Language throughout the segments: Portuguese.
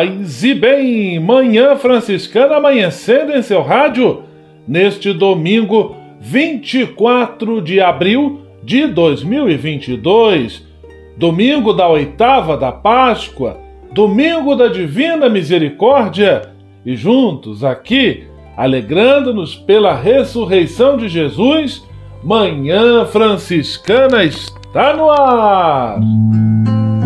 Paz e bem, manhã franciscana amanhecendo em seu rádio neste domingo 24 de abril de 2022, domingo da oitava da Páscoa, domingo da Divina Misericórdia, e juntos aqui, alegrando-nos pela ressurreição de Jesus, Manhã Franciscana está no ar!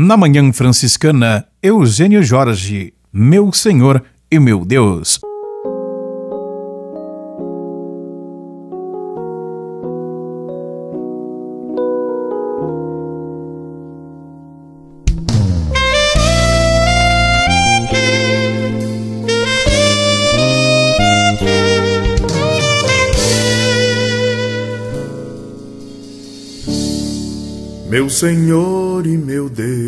Na Manhã Franciscana, Eugênio Jorge, Meu Senhor e Meu Deus. Meu Senhor e meu Deus,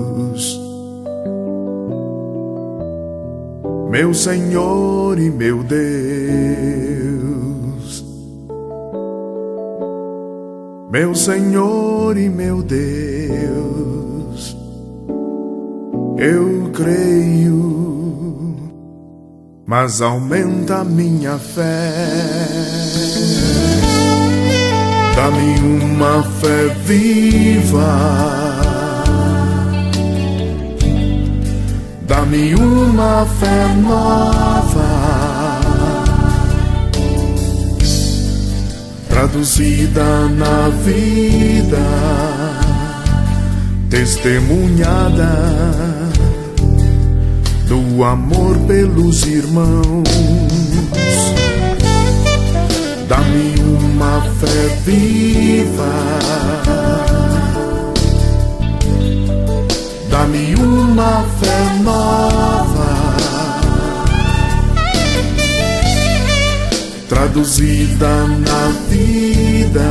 meu Senhor e meu Deus, meu Senhor e meu Deus, eu creio, mas aumenta minha fé. Dá-me uma fé viva. Dá-me uma fé nova. Traduzida na vida, testemunhada do amor pelos irmãos. Dá-me uma fé viva. Dá-me uma fé nova. Traduzida na vida,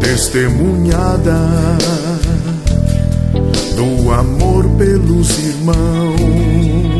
testemunhada do amor pelos irmãos.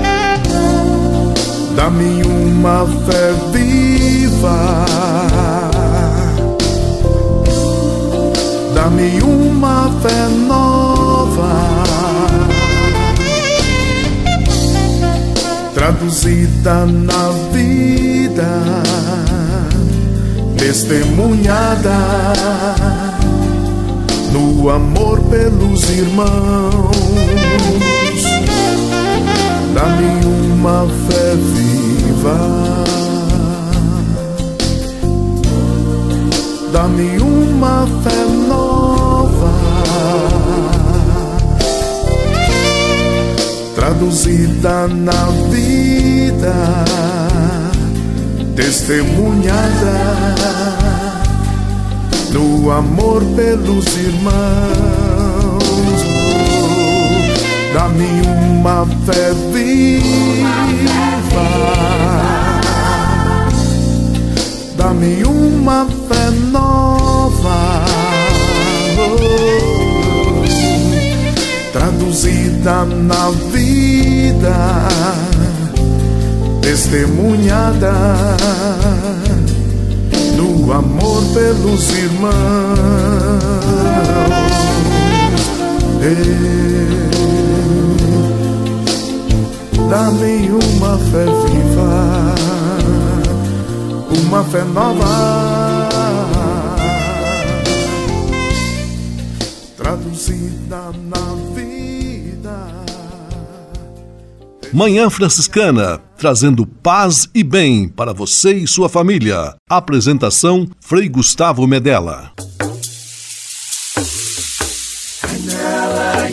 Dá-me uma fé viva. Dá-me uma fé nova. Traduzida na vida, testemunhada no amor pelos irmãos. Dá-me uma fé viva. Dá-me uma fé nova. Traduzida na vida, testemunhada no amor pelos irmãos. Dá-me uma fé viva. Dá-me uma fé nova. Oh, traduzida na vida, testemunhada no amor pelos irmãos. Ei. Dá-me uma fé viva, uma fé nova, traduzida na vida. Manhã Franciscana, trazendo paz e bem para você e sua família. Apresentação Frei Gustavo Medella.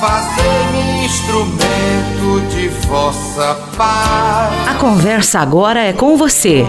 Fazer-me instrumento de vossa paz. A conversa agora é com você,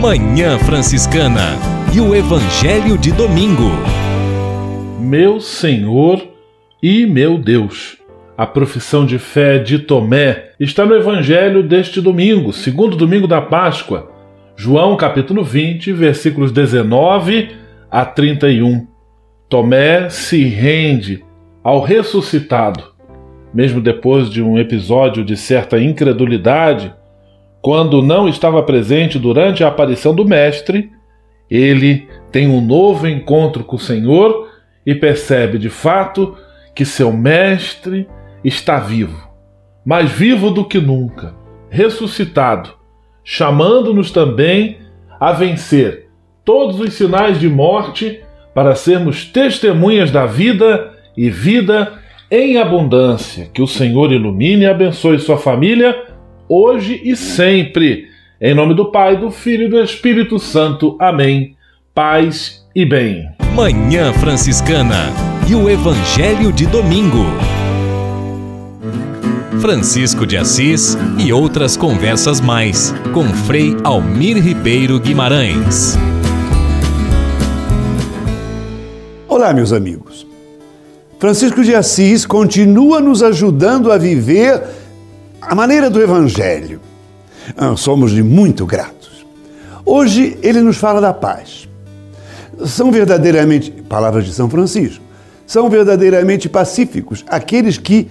Manhã Franciscana e o Evangelho de Domingo. meu Senhor e meu Deus. A profissão de fé de Tomé está no Evangelho deste domingo, segundo domingo da Páscoa, João capítulo 20, versículos 19 a 31. Tomé se rende ao ressuscitado, mesmo depois de um episódio de certa incredulidade, quando não estava presente durante a aparição do Mestre, ele tem um novo encontro com o Senhor e percebe de fato que seu Mestre está vivo, mais vivo do que nunca, ressuscitado, chamando-nos também a vencer todos os sinais de morte para sermos testemunhas da vida e vida em abundância. Que o Senhor ilumine e abençoe sua família hoje e sempre. Em nome do Pai, do Filho e do Espírito Santo. Amém. Paz e bem. Manhã Franciscana e o Evangelho de Domingo. Francisco de Assis e outras conversas mais com Frei Almir Ribeiro Guimarães. Olá, meus amigos. Francisco de Assis continua nos ajudando a viver a maneira do Evangelho. Ah, somos de muito gratos. Hoje ele nos fala da paz. São verdadeiramente, palavras de São Francisco, são verdadeiramente pacíficos aqueles que,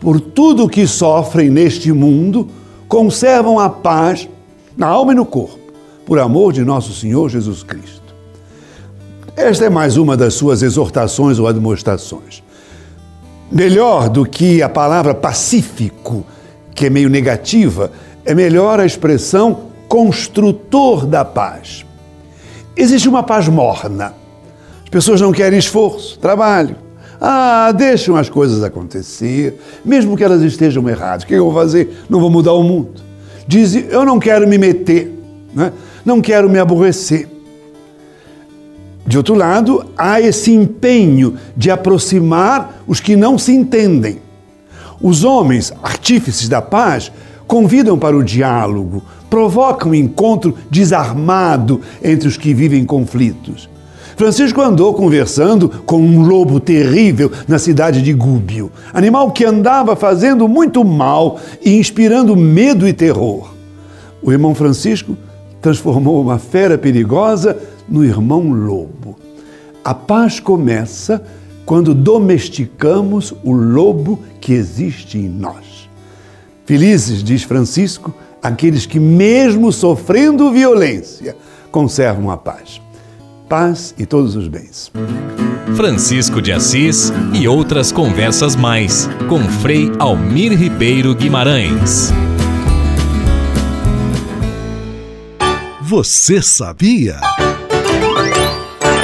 por tudo que sofrem neste mundo, conservam a paz na alma e no corpo, por amor de nosso Senhor Jesus Cristo. Esta é mais uma das suas exortações ou admoestações. Melhor do que a palavra pacífico, que é meio negativa, é melhor a expressão construtor da paz. Existe uma paz morna. As pessoas não querem esforço, trabalho. Ah, deixam as coisas acontecer, mesmo que elas estejam erradas. O que eu vou fazer? Não vou mudar o mundo. Dizem, eu não quero me meter, né? não quero me aborrecer. De outro lado, há esse empenho de aproximar os que não se entendem. Os homens, artífices da paz, convidam para o diálogo, provocam um encontro desarmado entre os que vivem conflitos. Francisco andou conversando com um lobo terrível na cidade de Gúbio, animal que andava fazendo muito mal e inspirando medo e terror. O irmão Francisco transformou uma fera perigosa no irmão lobo. A paz começa quando domesticamos o lobo que existe em nós. Felizes, diz Francisco, aqueles que, mesmo sofrendo violência, conservam a paz. Paz e todos os bens. Francisco de Assis e outras conversas mais com Frei Almir Ribeiro Guimarães. Você sabia?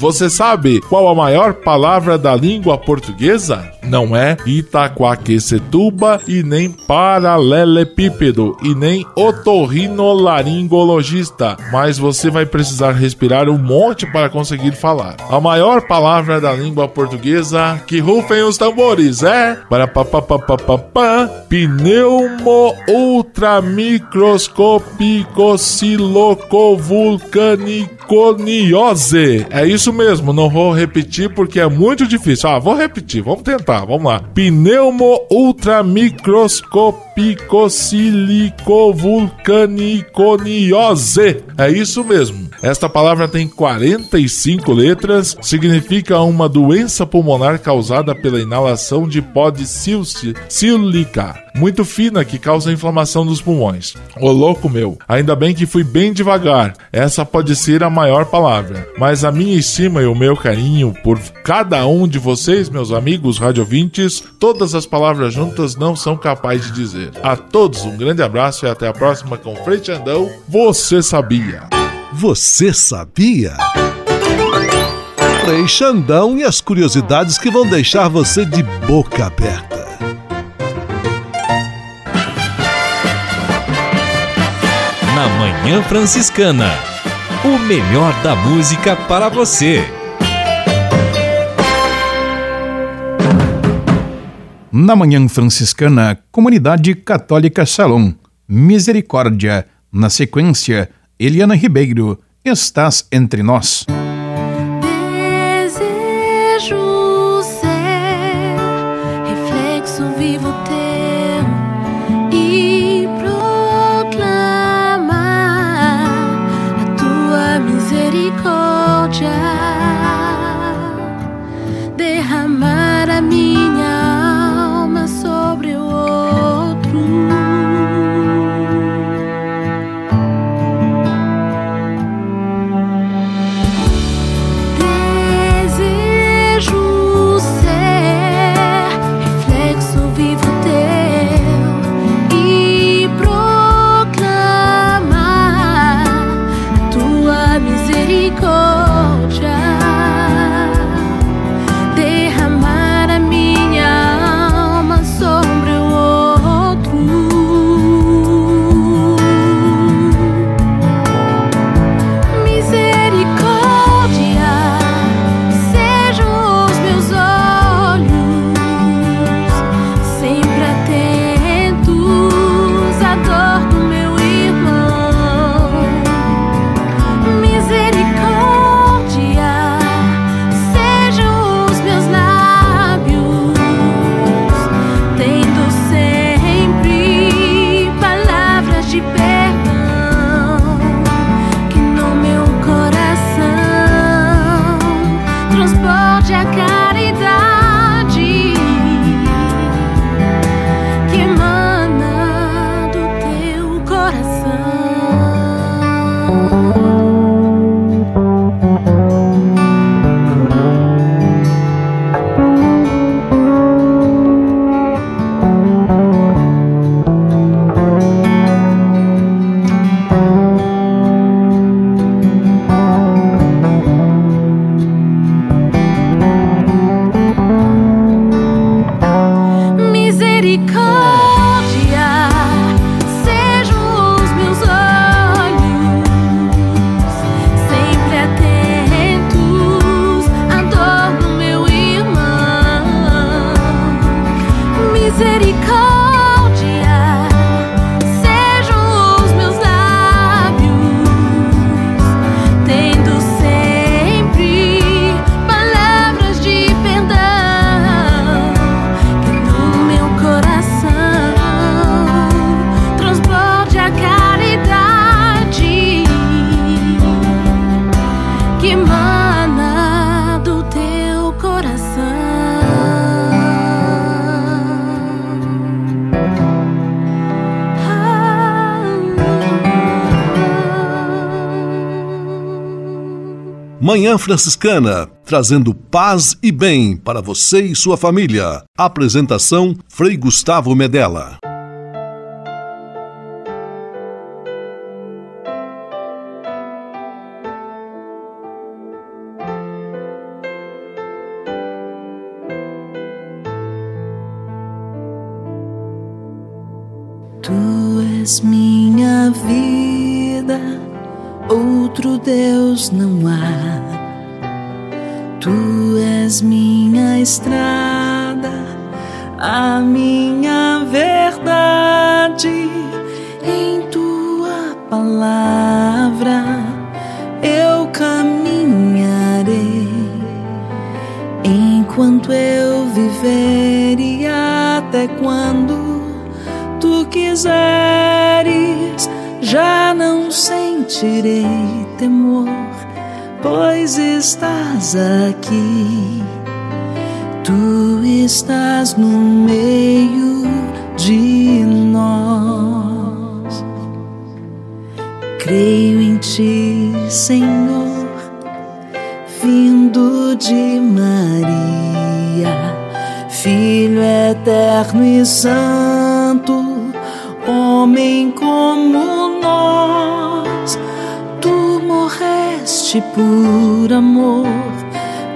Você sabe qual a maior palavra da língua portuguesa? Não é Itaquaquecetuba e nem paralelepípedo e nem otorrinolaringologista, mas você vai precisar respirar um monte para conseguir falar. A maior palavra da língua portuguesa que rufem os tambores é para pneumo ultramicroscópico silocovulcaniconiose. É isso mesmo, não vou repetir porque é muito difícil. Ah, vou repetir, vamos tentar, vamos lá. Pneumo ultramicroscópico silicovulcaniconiose. É isso mesmo. Esta palavra tem 45 letras, significa uma doença pulmonar causada pela inalação de pó de sílica muito fina que causa inflamação dos pulmões. Ô louco meu, ainda bem que fui bem devagar. Essa pode ser a maior palavra, mas a minha estima e o meu carinho por cada um de vocês, meus amigos radiovintes, todas as palavras juntas não são capazes de dizer. A todos um grande abraço e até a próxima com Frei Andão. Você sabia? Você sabia? Frei Xandão e as curiosidades que vão deixar você de boca aberta. Na Manhã Franciscana. O melhor da música para você. Na Manhã Franciscana, Comunidade Católica Shalom, Misericórdia, Na sequência, Eliana Ribeiro, Estás Entre Nós. Manhã Franciscana, trazendo paz e bem para você e sua família. Apresentação Frei Gustavo Medella. Tu és minha vida, outro Deus não há. És minha estrada, a minha verdade. Em tua palavra eu caminharei enquanto eu viver e até quando tu quiseres, já não sentirei temor, pois estás aqui. Estás no meio de nós. Creio em ti, Senhor, vindo de Maria, Filho eterno e santo, homem como nós. Tu morreste por amor,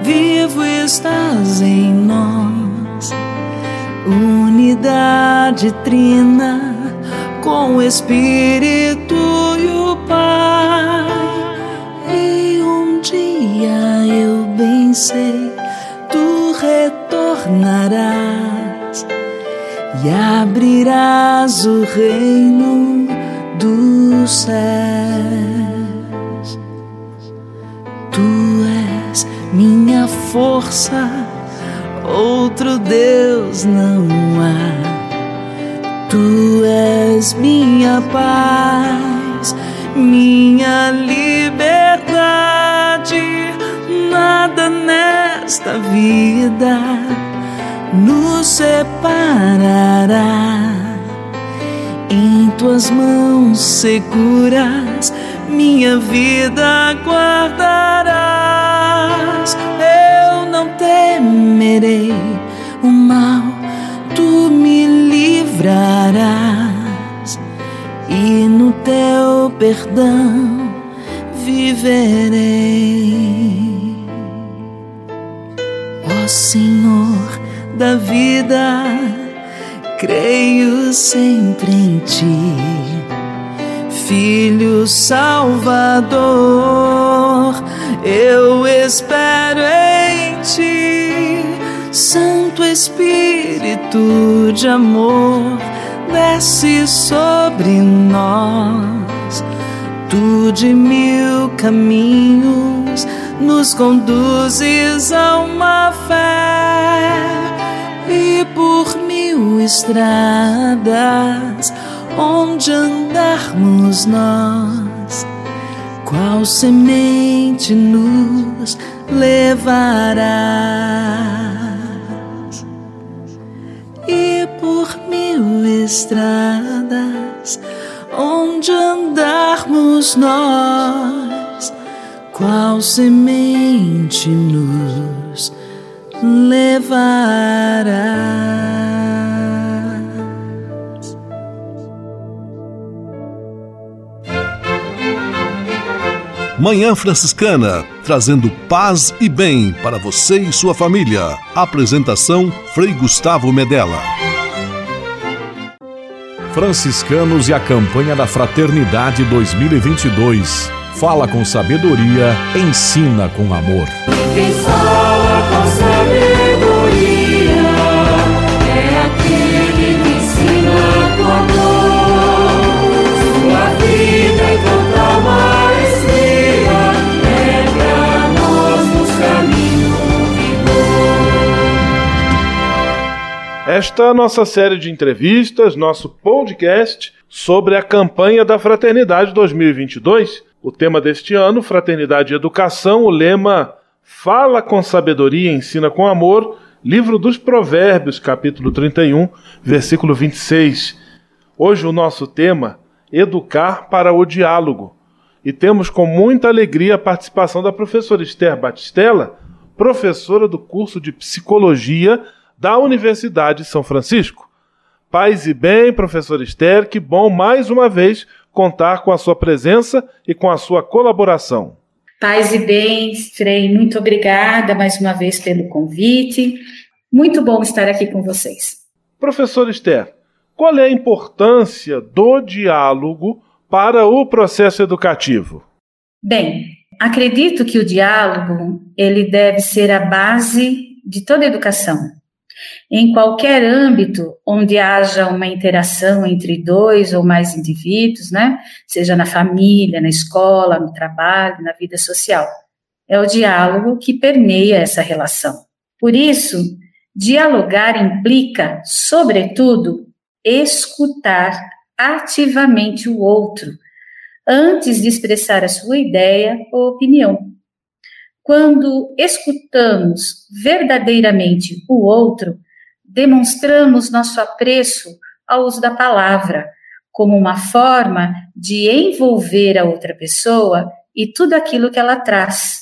vivo estás em nós. Unidade trina com o Espírito e o Pai. E um dia eu bem sei, tu retornarás e abrirás o reino dos céus. Tu és minha força, outro Deus não há. Tu és minha paz, minha liberdade. Nada nesta vida nos separará. Em tuas mãos seguras, minha vida guardarás. Eu não temerei o mal, tu me livrarás, e no teu perdão viverei. Ó Senhor da vida, creio sempre em ti, Filho Salvador, eu espero em ti, Santo Espírito de amor, desce sobre nós, tu de mil caminhos nos conduzes a uma fé e por mil estradas onde andarmos nós, qual semente nos levarás? E por mil estradas onde andarmos nós, qual semente nos levarás. Manhã Franciscana, trazendo paz e bem para você e sua família. Apresentação Frei Gustavo Medella. Franciscanos e a campanha da Fraternidade 2022. Fala com sabedoria, ensina com amor. Esta é nossa série de entrevistas, nosso podcast sobre a campanha da Fraternidade 2022. O tema deste ano, Fraternidade e Educação, o lema Fala com sabedoria, ensina com amor, livro dos Provérbios, capítulo 31, versículo 26. Hoje o nosso tema, Educar para o Diálogo. E temos com muita alegria a participação da professora Esther Batistella, professora do curso de Psicologia da Universidade de São Francisco. Paz e bem, professora Esther, que bom mais uma vez contar com a sua presença e com a sua colaboração. Paz e bem, Frei, muito obrigada mais uma vez pelo convite. Muito bom estar aqui com vocês. Professor Esther, qual é a importância do diálogo para o processo educativo? Bem, acredito que o diálogo ele deve ser a base de toda educação. Em qualquer âmbito onde haja uma interação entre dois ou mais indivíduos, né? Seja na família, na escola, no trabalho, na vida social. É o diálogo que permeia essa relação. Por isso, dialogar implica, sobretudo, escutar ativamente o outro, antes de expressar a sua ideia ou opinião. Quando escutamos verdadeiramente o outro, demonstramos nosso apreço ao uso da palavra, como uma forma de envolver a outra pessoa e tudo aquilo que ela traz,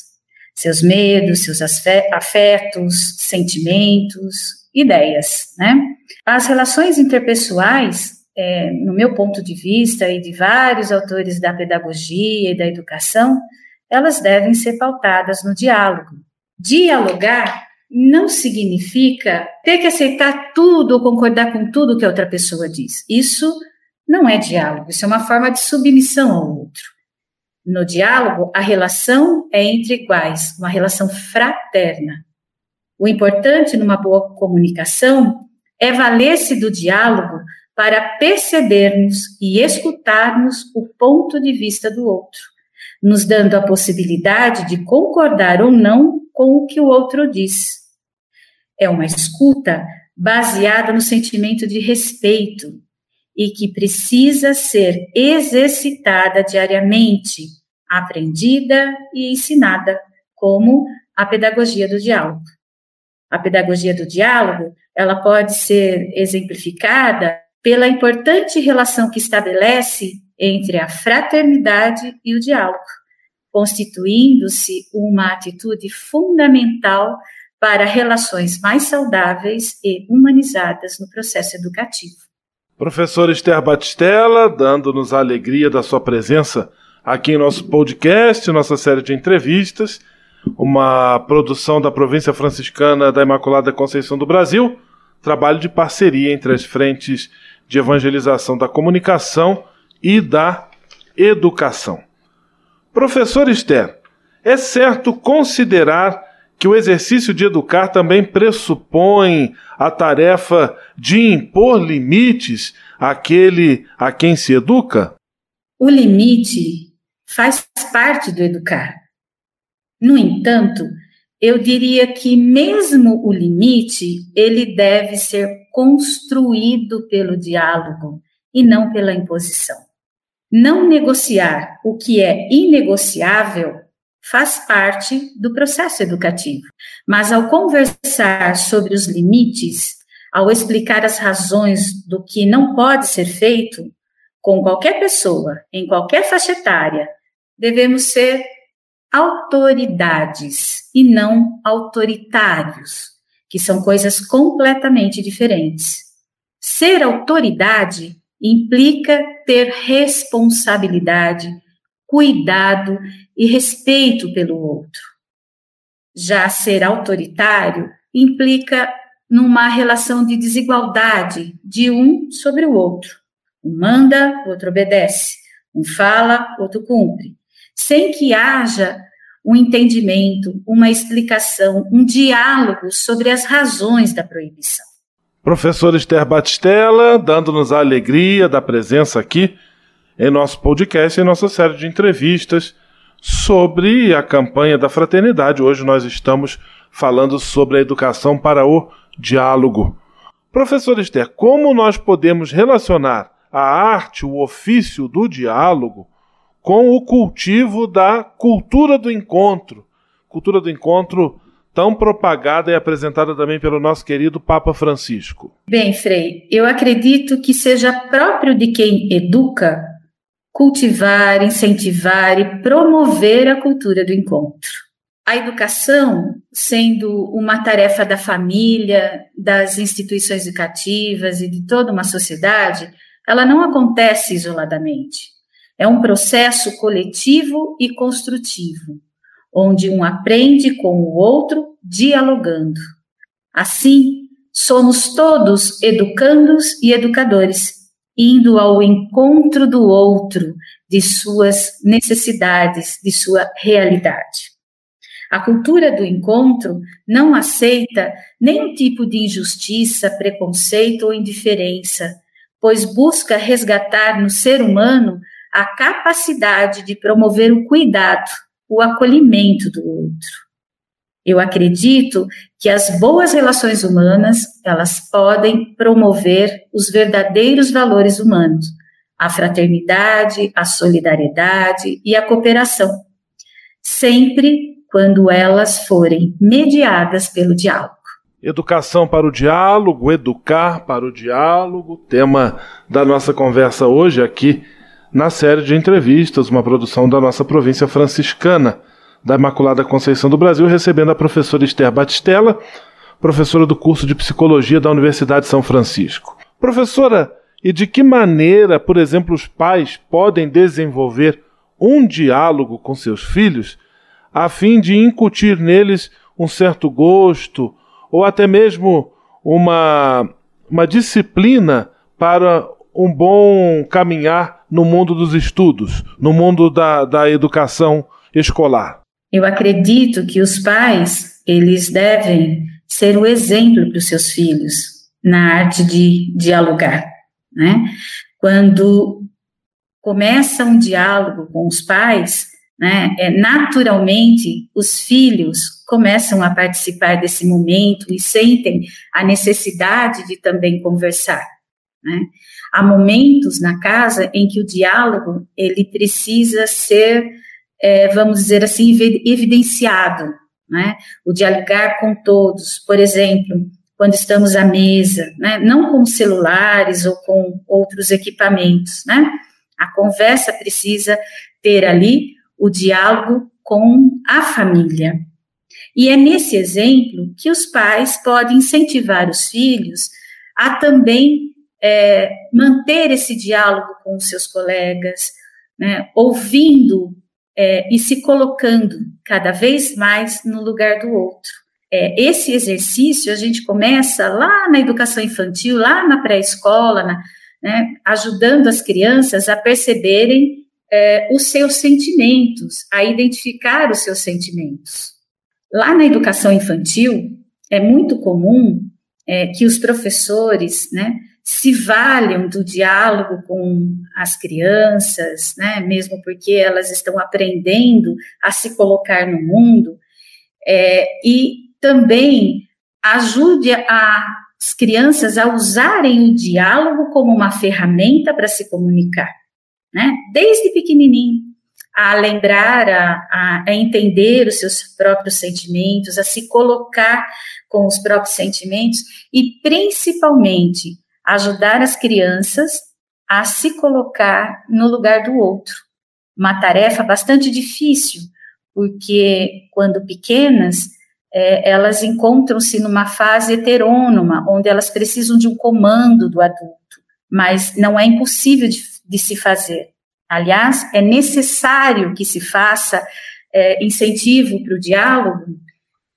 seus medos, seus afetos, sentimentos, ideias, né? As relações interpessoais, é, no meu ponto de vista e de vários autores da pedagogia e da educação, elas devem ser pautadas no diálogo. Dialogar não significa ter que aceitar tudo ou concordar com tudo que a outra pessoa diz. Isso não é diálogo, isso é uma forma de submissão ao outro. No diálogo, a relação é entre iguais, uma relação fraterna. O importante numa boa comunicação é valer-se do diálogo para percebermos e escutarmos o ponto de vista do outro, nos dando a possibilidade de concordar ou não com o que o outro diz. É uma escuta baseada no sentimento de respeito e que precisa ser exercitada diariamente, aprendida e ensinada, como a pedagogia do diálogo. A pedagogia do diálogo, ela pode ser exemplificada pela importante relação que estabelece entre a fraternidade e o diálogo, constituindo-se uma atitude fundamental para relações mais saudáveis e humanizadas no processo educativo. Professor Esther Batistella, dando-nos a alegria da sua presença aqui em nosso podcast, nossa série de entrevistas, uma produção da província franciscana da Imaculada Conceição do Brasil, trabalho de parceria entre as frentes de evangelização da comunicação e da educação. Professor Esther, é certo considerar que o exercício de educar também pressupõe a tarefa de impor limites àquele a quem se educa? O limite faz parte do educar. No entanto, eu diria que mesmo o limite, ele deve ser construído pelo diálogo e não pela imposição. Não negociar o que é inegociável faz parte do processo educativo. Mas ao conversar sobre os limites, ao explicar as razões do que não pode ser feito com qualquer pessoa, em qualquer faixa etária, devemos ser autoridades e não autoritários, que são coisas completamente diferentes. Ser autoridade implica ter responsabilidade, cuidado e respeito pelo outro. Já ser autoritário implica numa relação de desigualdade de um sobre o outro. Um manda, o outro obedece. Um fala, outro cumpre. Sem que haja um entendimento, uma explicação, um diálogo sobre as razões da proibição. Professor Esther Batistella, dando-nos a alegria da presença aqui em nosso podcast, em nossa série de entrevistas sobre a campanha da fraternidade. Hoje nós estamos falando sobre a educação para o diálogo. Professor Esther, como nós podemos relacionar a arte, o ofício do diálogo, com o cultivo da cultura do encontro? Cultura do encontro tão propagada e apresentada também pelo nosso querido Papa Francisco. Bem, Frei, eu acredito que seja próprio de quem educa cultivar, incentivar e promover a cultura do encontro. A educação, sendo uma tarefa da família, das instituições educativas e de toda uma sociedade, ela não acontece isoladamente. É um processo coletivo e construtivo, onde um aprende com o outro dialogando. Assim, somos todos educandos e educadores indo ao encontro do outro, de suas necessidades, de sua realidade. A cultura do encontro não aceita nenhum tipo de injustiça, preconceito ou indiferença, pois busca resgatar no ser humano a capacidade de promover o cuidado, o acolhimento do outro. Eu acredito que as boas relações humanas, elas podem promover os verdadeiros valores humanos, a fraternidade, a solidariedade e a cooperação, sempre quando elas forem mediadas pelo diálogo. Educação para o diálogo, educar para o diálogo, tema da nossa conversa hoje aqui na série de entrevistas, uma produção da nossa província franciscana da Imaculada Conceição do Brasil, recebendo a professora Esther Batistella, professora do curso de Psicologia da Universidade de São Francisco. Professora, e de que maneira, por exemplo, os pais podem desenvolver um diálogo com seus filhos a fim de incutir neles um certo gosto ou até mesmo uma, uma disciplina para um bom caminhar no mundo dos estudos, no mundo da, da educação escolar? Eu acredito que os pais, eles devem ser o exemplo para os seus filhos na arte de dialogar. né? Quando começa um diálogo com os pais, né, é, naturalmente os filhos começam a participar desse momento e sentem a necessidade de também conversar. Né? Há momentos na casa em que o diálogo ele precisa ser, é, vamos dizer assim, evidenciado, né? O dialogar com todos, por exemplo, quando estamos à mesa, né? Não com celulares ou com outros equipamentos, né? A conversa precisa ter ali o diálogo com a família. E é nesse exemplo que os pais podem incentivar os filhos a também é, manter esse diálogo com os seus colegas, né, ouvindo é, e se colocando cada vez mais no lugar do outro. É, esse exercício a gente começa lá na educação infantil, lá na pré-escola, né, ajudando as crianças a perceberem é, os seus sentimentos, a identificar os seus sentimentos. Lá na educação infantil, é muito comum é, que os professores, né, se valham do diálogo com as crianças, né, mesmo porque elas estão aprendendo a se colocar no mundo, é, e também ajude as crianças a usarem o diálogo como uma ferramenta para se comunicar, né, desde pequenininho a lembrar, a, a, entender os seus próprios sentimentos, a se colocar com os próprios sentimentos e, principalmente, ajudar as crianças a se colocar no lugar do outro. Uma tarefa bastante difícil, porque quando pequenas, é, elas encontram-se numa fase heterônoma, onde elas precisam de um comando do adulto, mas não é impossível de, de se fazer. Aliás, é necessário que se faça é, incentivo para o diálogo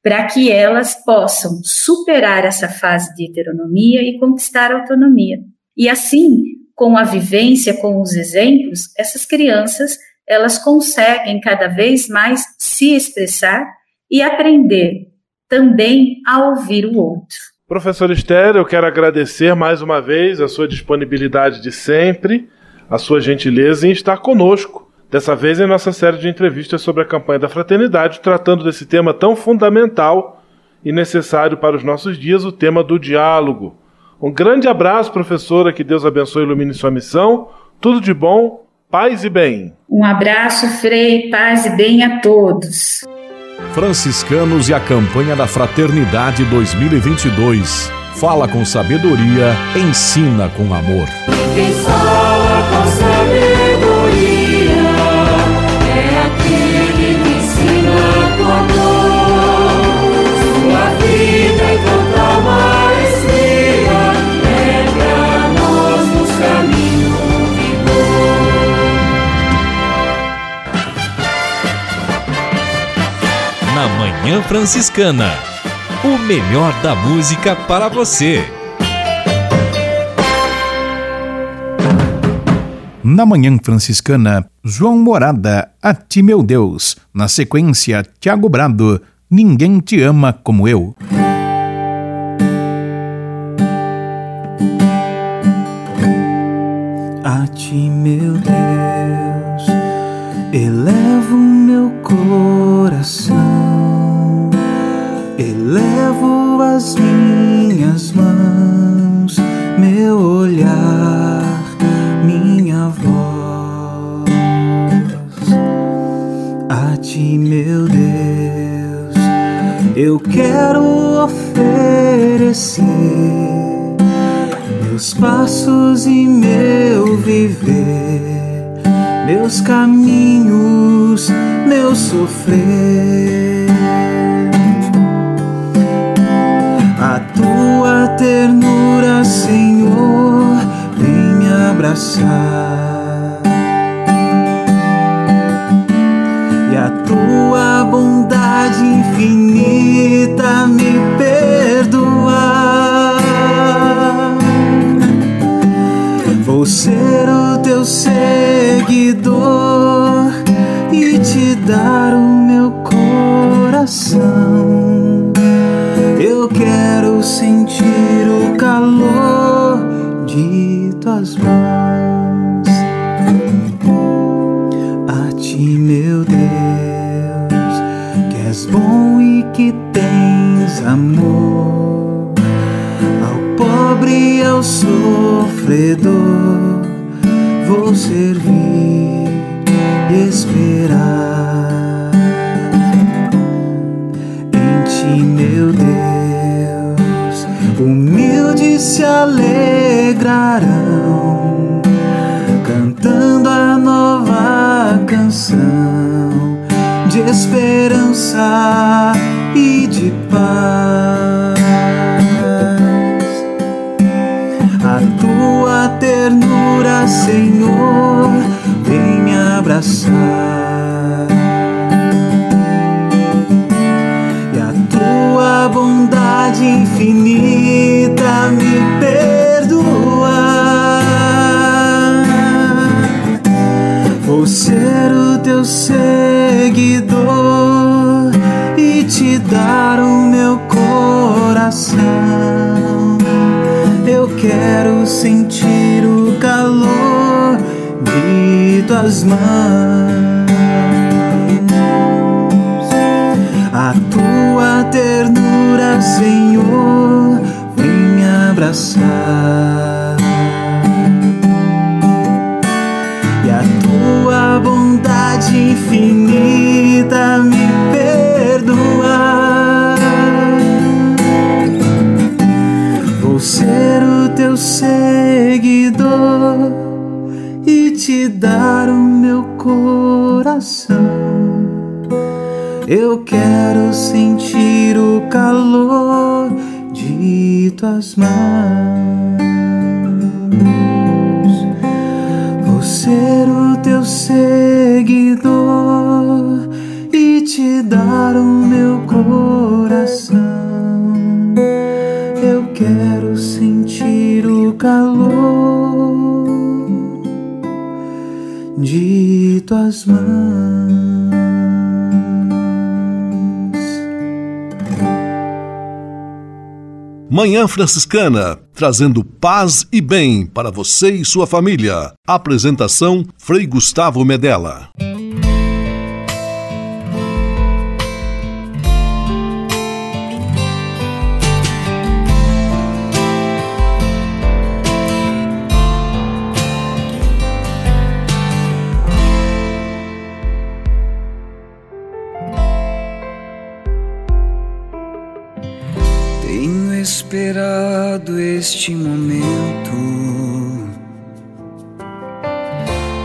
para que elas possam superar essa fase de heteronomia e conquistar autonomia. E assim, com a vivência, com os exemplos, essas crianças elas conseguem cada vez mais se expressar e aprender também a ouvir o outro. Professor Esther, eu quero agradecer mais uma vez a sua disponibilidade de sempre, a sua gentileza em estar conosco Dessa vez em nossa série de entrevistas sobre a campanha da fraternidade, tratando desse tema tão fundamental e necessário para os nossos dias, o tema do diálogo. Um grande abraço, professora, que Deus abençoe e ilumine sua missão. Tudo de bom, paz e bem. Um abraço, Frei, paz e bem a todos. Franciscanos e a campanha da Fraternidade 2022. Fala com sabedoria, ensina com amor. Manhã Franciscana. O melhor da música para você. Na Manhã Franciscana, João Morada, A Ti Meu Deus. Na sequência, Tiago Brado, Ninguém Te Ama Como Eu. A Ti, meu Deus, elevo meu coração as minhas mãos, meu olhar, minha voz a ti, meu Deus. Eu quero oferecer meus passos e meu viver, meus caminhos, meu sofrer ternura, Senhor, vem me abraçar. E a tua bondade infinita me perdoar. Vou ser o teu seguidor e te dar o meu coração eu quero calor de tuas mãos. A ti, meu Deus, que és bom e que tens amor. Ao pobre e ao sofredor, vou servir e esperar. Se alegrarão cantando a nova canção de esperança e de paz. A tua ternura, Senhor, vem abraçar. Quero sentir o calor de tuas mãos. A tua ternura, Senhor, vem abraçar. Seguidor e te dar o meu coração. Eu quero sentir o calor de tuas mãos. Vou ser o teu seguidor e te dar o meu coração. Eu quero sentir o calor de tuas mãos. Manhã Franciscana, trazendo paz e bem para você e sua família. Apresentação Frei Gustavo Medella. Esperado este momento.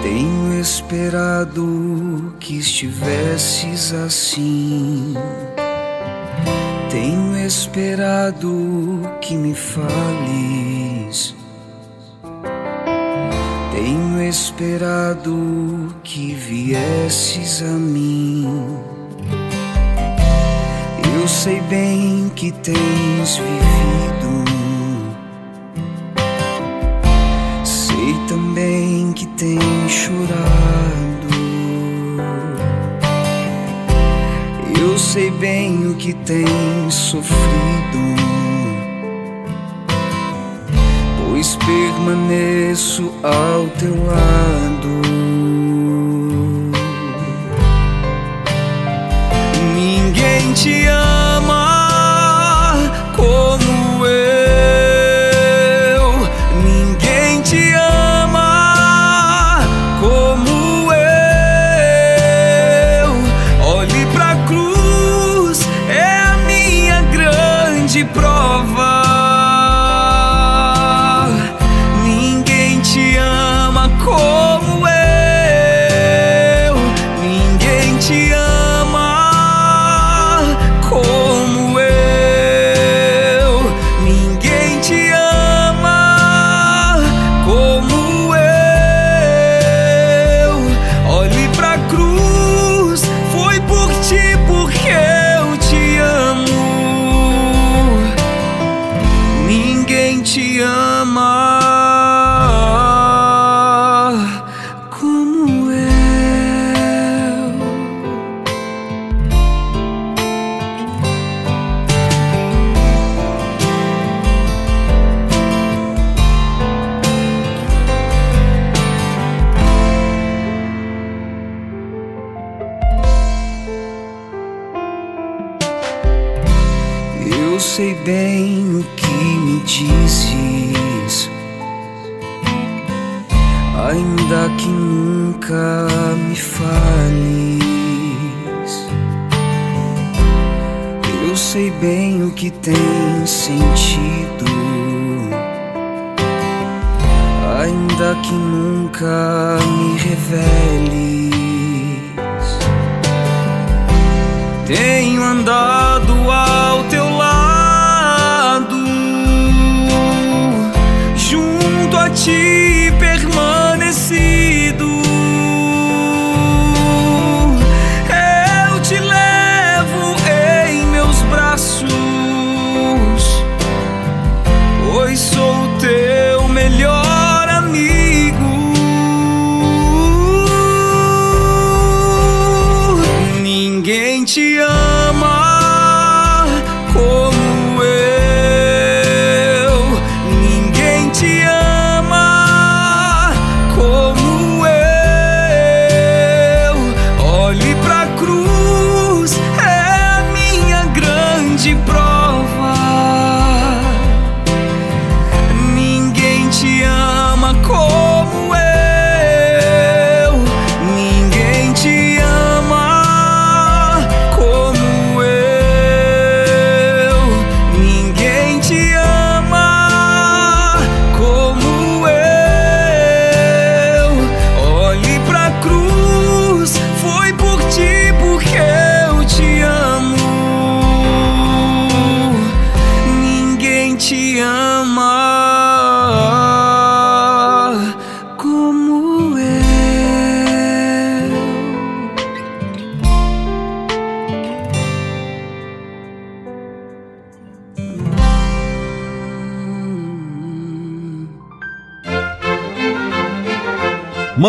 Tenho esperado que estivesses assim. Tenho esperado que me fales. Tenho esperado que viesses a mim. Eu sei bem que tens vivido. Também que tens chorado. Eu sei bem o que tens sofrido. Pois permaneço ao teu lado. Ninguém te ama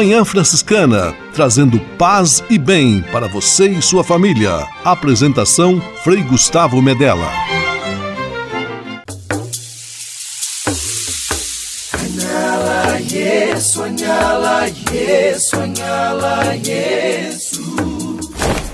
Manhã Franciscana, trazendo paz e bem para você e sua família. Apresentação Frei Gustavo Medella.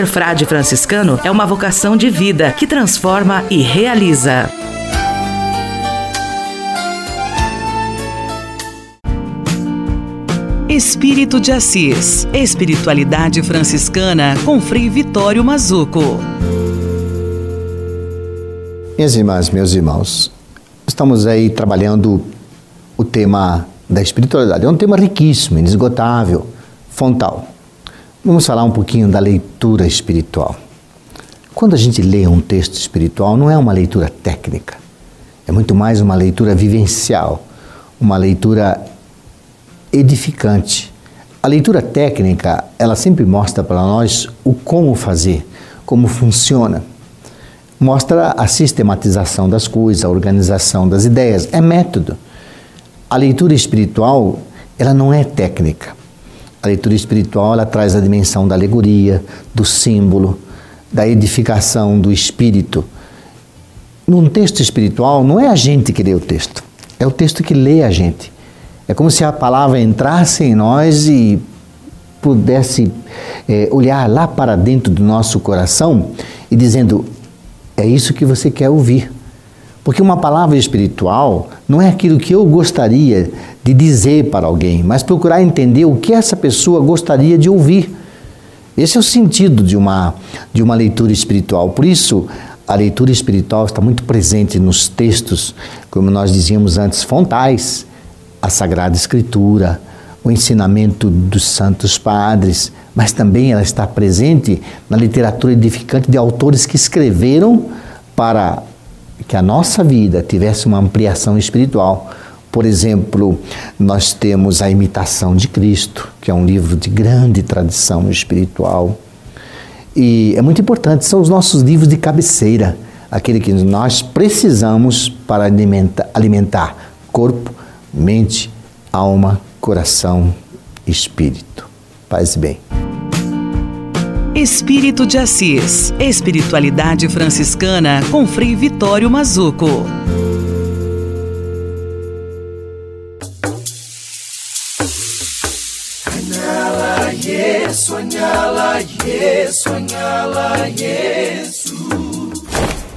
Ser frade franciscano é uma vocação de vida que transforma e realiza. Espírito de Assis. Espiritualidade franciscana com Frei Vitório Mazuco. Minhas irmãs, meus irmãos, estamos aí trabalhando o tema da espiritualidade. É um tema riquíssimo, inesgotável, fontal. Vamos falar um pouquinho da leitura espiritual. Quando a gente lê um texto espiritual, não é uma leitura técnica, é muito mais uma leitura vivencial, uma leitura edificante, A leitura técnica, ela sempre mostra para nós o como fazer, como funciona. Mostra a sistematização das coisas, a organização das ideias, é método. A leitura espiritual, ela não é técnica. A leitura espiritual, ela traz a dimensão da alegoria, do símbolo, da edificação do espírito. Num texto espiritual, não é a gente que lê o texto, é o texto que lê a gente. É como se a palavra entrasse em nós e pudesse é, olhar lá para dentro do nosso coração e dizendo: é isso que você quer ouvir. Porque uma palavra espiritual não é aquilo que eu gostaria de dizer para alguém, mas procurar entender o que essa pessoa gostaria de ouvir. Esse é o sentido de uma, de uma leitura espiritual. Por isso, a leitura espiritual está muito presente nos textos, como nós dizíamos antes, fontais a Sagrada Escritura, o ensinamento dos santos padres, mas também ela está presente na literatura edificante de autores que escreveram para que a nossa vida tivesse uma ampliação espiritual. Por exemplo, nós temos A Imitação de Cristo, que é um livro de grande tradição espiritual. E é muito importante, são os nossos livros de cabeceira, aquele que nós precisamos para alimentar, alimentar corpo, mente, alma, coração, espírito. Paz e bem. Espírito de Assis. Espiritualidade franciscana com Frei Vitório Mazuco. Sonhala, yes.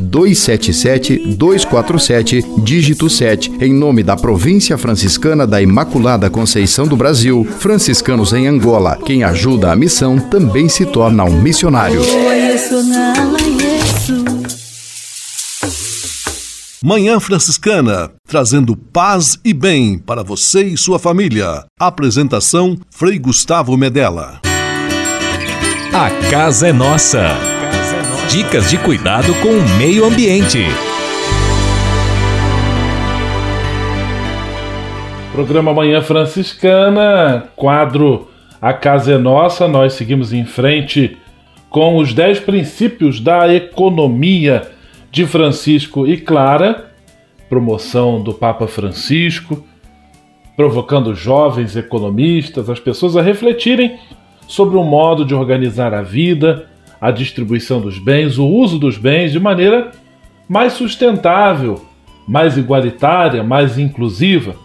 277 247, dígito 7, em nome da Província Franciscana da Imaculada Conceição do Brasil, franciscanos em Angola. Quem ajuda a missão também se torna um missionário. Manhã Franciscana, trazendo paz e bem para você e sua família. Apresentação Frei Gustavo Medella. A casa é nossa. Dicas de cuidado com o meio ambiente. Programa Manhã Franciscana, quadro A Casa é Nossa. Nós seguimos em frente com os 10 princípios da economia de Francisco e Clara, promoção do Papa Francisco, provocando jovens economistas, as pessoas a refletirem sobre um modo de organizar a vida a distribuição dos bens, o uso dos bens de maneira mais sustentável, mais igualitária, mais inclusiva.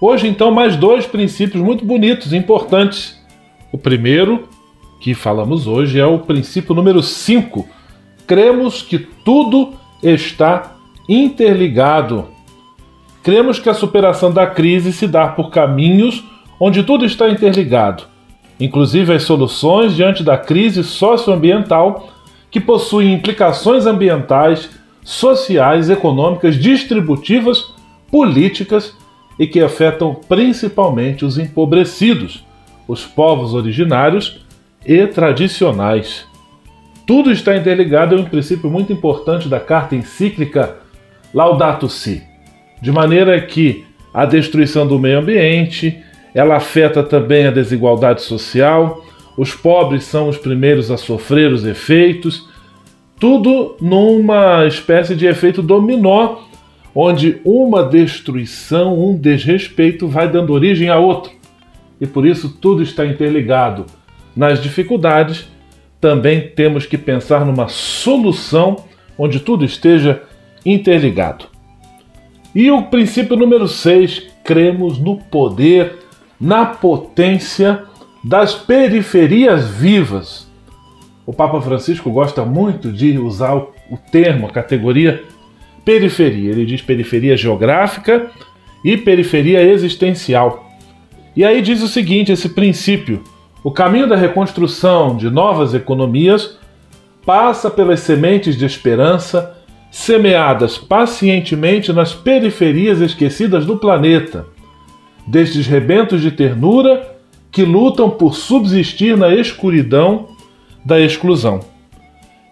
Hoje, então, mais dois princípios muito bonitos e importantes. O primeiro, que falamos hoje, é o princípio número 5. Cremos que tudo está interligado. Cremos que a superação da crise se dá por caminhos onde tudo está interligado inclusive as soluções diante da crise socioambiental que possuem implicações ambientais, sociais, econômicas, distributivas, políticas e que afetam principalmente os empobrecidos, os povos originários e tradicionais. Tudo está interligado é um princípio muito importante da carta encíclica Laudato Si, de maneira que a destruição do meio ambiente, ela afeta também a desigualdade social, os pobres são os primeiros a sofrer os efeitos, tudo numa espécie de efeito dominó, onde uma destruição, um desrespeito vai dando origem a outro. E por isso tudo está interligado. Nas dificuldades, também temos que pensar numa solução onde tudo esteja interligado. E o princípio número 6, cremos no poder na potência das periferias vivas. O Papa Francisco gosta muito de usar o termo, a categoria periferia. Ele diz periferia geográfica e periferia existencial. E aí diz o seguinte: esse princípio. O caminho da reconstrução de novas economias passa pelas sementes de esperança semeadas pacientemente nas periferias esquecidas do planeta, destes rebentos de ternura que lutam por subsistir na escuridão da exclusão.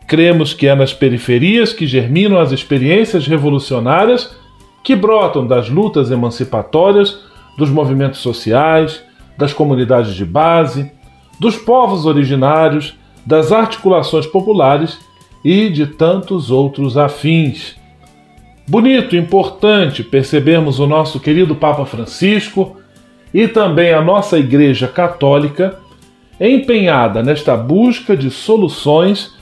Cremos que é nas periferias que germinam as experiências revolucionárias que brotam das lutas emancipatórias dos movimentos sociais, das comunidades de base, dos povos originários, das articulações populares e de tantos outros afins. Bonito, importante percebermos o nosso querido Papa Francisco e também a nossa Igreja Católica empenhada nesta busca de soluções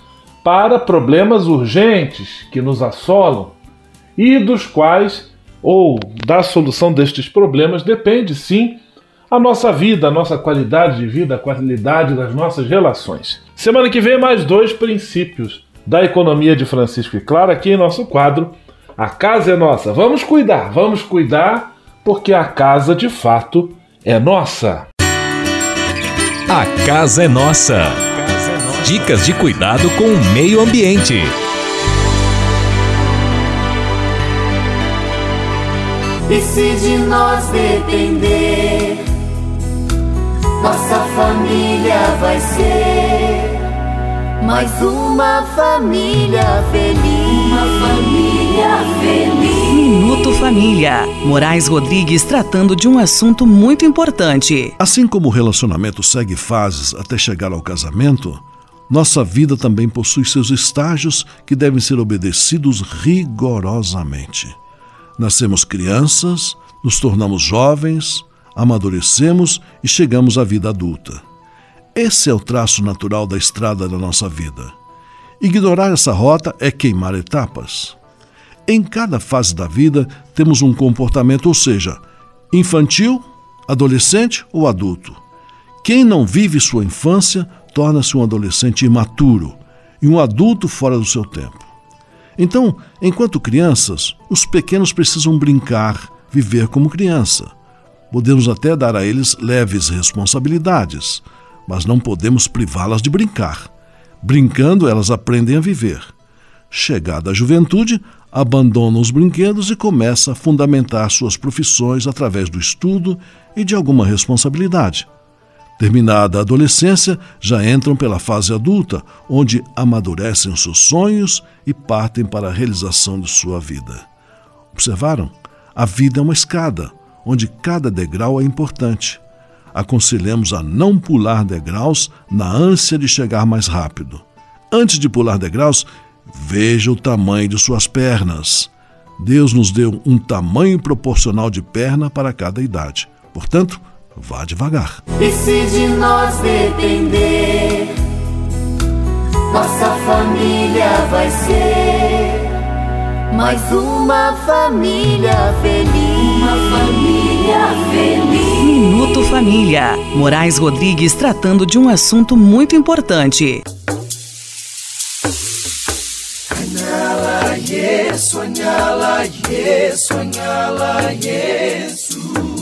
para problemas urgentes que nos assolam e dos quais, ou da solução destes problemas, depende sim a nossa vida, a nossa qualidade de vida, a qualidade das nossas relações. Semana que vem, mais dois princípios da economia de Francisco e Clara aqui em nosso quadro. A casa é nossa. Vamos cuidar, vamos cuidar, porque a casa de fato é nossa. A casa é nossa. Dicas de cuidado com o meio ambiente. E se de nós depender, nossa família vai ser mais uma família feliz. Uma família feliz. Minuto Família. Moraes Rodrigues tratando de um assunto muito importante. Assim como o relacionamento segue fases até chegar ao casamento, nossa vida também possui seus estágios que devem ser obedecidos rigorosamente. Nascemos crianças, nos tornamos jovens, amadurecemos e chegamos à vida adulta. Esse é o traço natural da estrada da nossa vida. Ignorar essa rota é queimar etapas. Em cada fase da vida temos um comportamento, ou seja, infantil, adolescente ou adulto. Quem não vive sua infância torna-se um adolescente imaturo e um adulto fora do seu tempo. Então, enquanto crianças, os pequenos precisam brincar, viver como criança. Podemos até dar a eles leves responsabilidades, mas não podemos privá-las de brincar. Brincando, elas aprendem a viver. Chegada a juventude, abandonam os brinquedos e começa a fundamentar suas profissões através do estudo e de alguma responsabilidade. Terminada a adolescência, já entram pela fase adulta, onde amadurecem seus sonhos e partem para a realização de sua vida. Observaram? A vida é uma escada, onde cada degrau é importante. Aconselhamos a não pular degraus na ânsia de chegar mais rápido. Antes de pular degraus, veja o tamanho de suas pernas. Deus nos deu um tamanho proporcional de perna para cada idade. Portanto, vá devagar. E se de nós depender, nossa família vai ser mais uma família feliz. Uma família. Minuto Família. Moraes Rodrigues tratando de um assunto muito importante. Yes, sonhala, yes.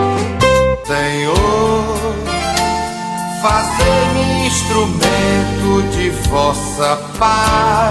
Vossa paz.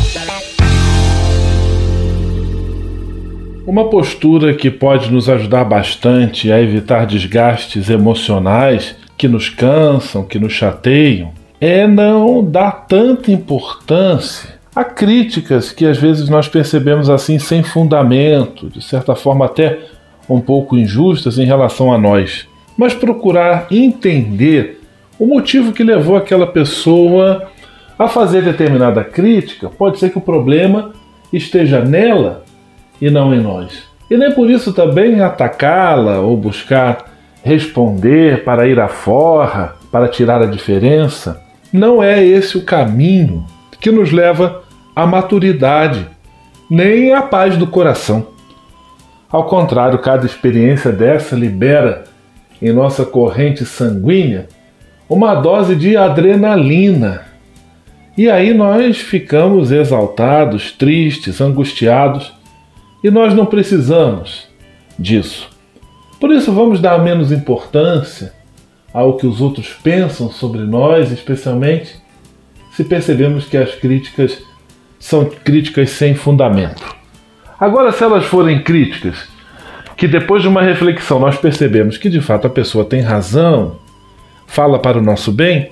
Uma postura que pode nos ajudar bastante a evitar desgastes emocionais que nos cansam, que nos chateiam, é não dar tanta importância a críticas que às vezes nós percebemos assim sem fundamento, de certa forma até um pouco injustas em relação a nós, mas procurar entender o motivo que levou aquela pessoa a fazer determinada crítica. Pode ser que o problema esteja nela e não em nós. E nem por isso também atacá-la ou buscar responder para ir à forra, para tirar a diferença. Não é esse o caminho que nos leva à maturidade, nem à paz do coração. Ao contrário, cada experiência dessa libera em nossa corrente sanguínea uma dose de adrenalina. E aí nós ficamos exaltados, tristes, angustiados e nós não precisamos disso. Por isso, vamos dar menos importância ao que os outros pensam sobre nós, especialmente se percebemos que as críticas são críticas sem fundamento. Agora, se elas forem críticas que depois de uma reflexão nós percebemos que de fato a pessoa tem razão, fala para o nosso bem,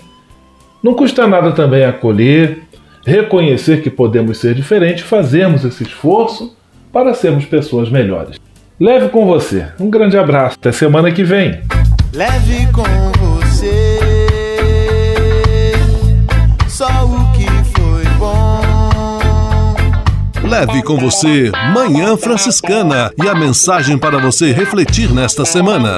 não custa nada também acolher, reconhecer que podemos ser diferentes, fazermos esse esforço para sermos pessoas melhores. Leve com você. Um grande abraço. Até semana que vem. Leve com você só o que foi bom. Leve com você Manhã Franciscana e a mensagem para você refletir nesta semana.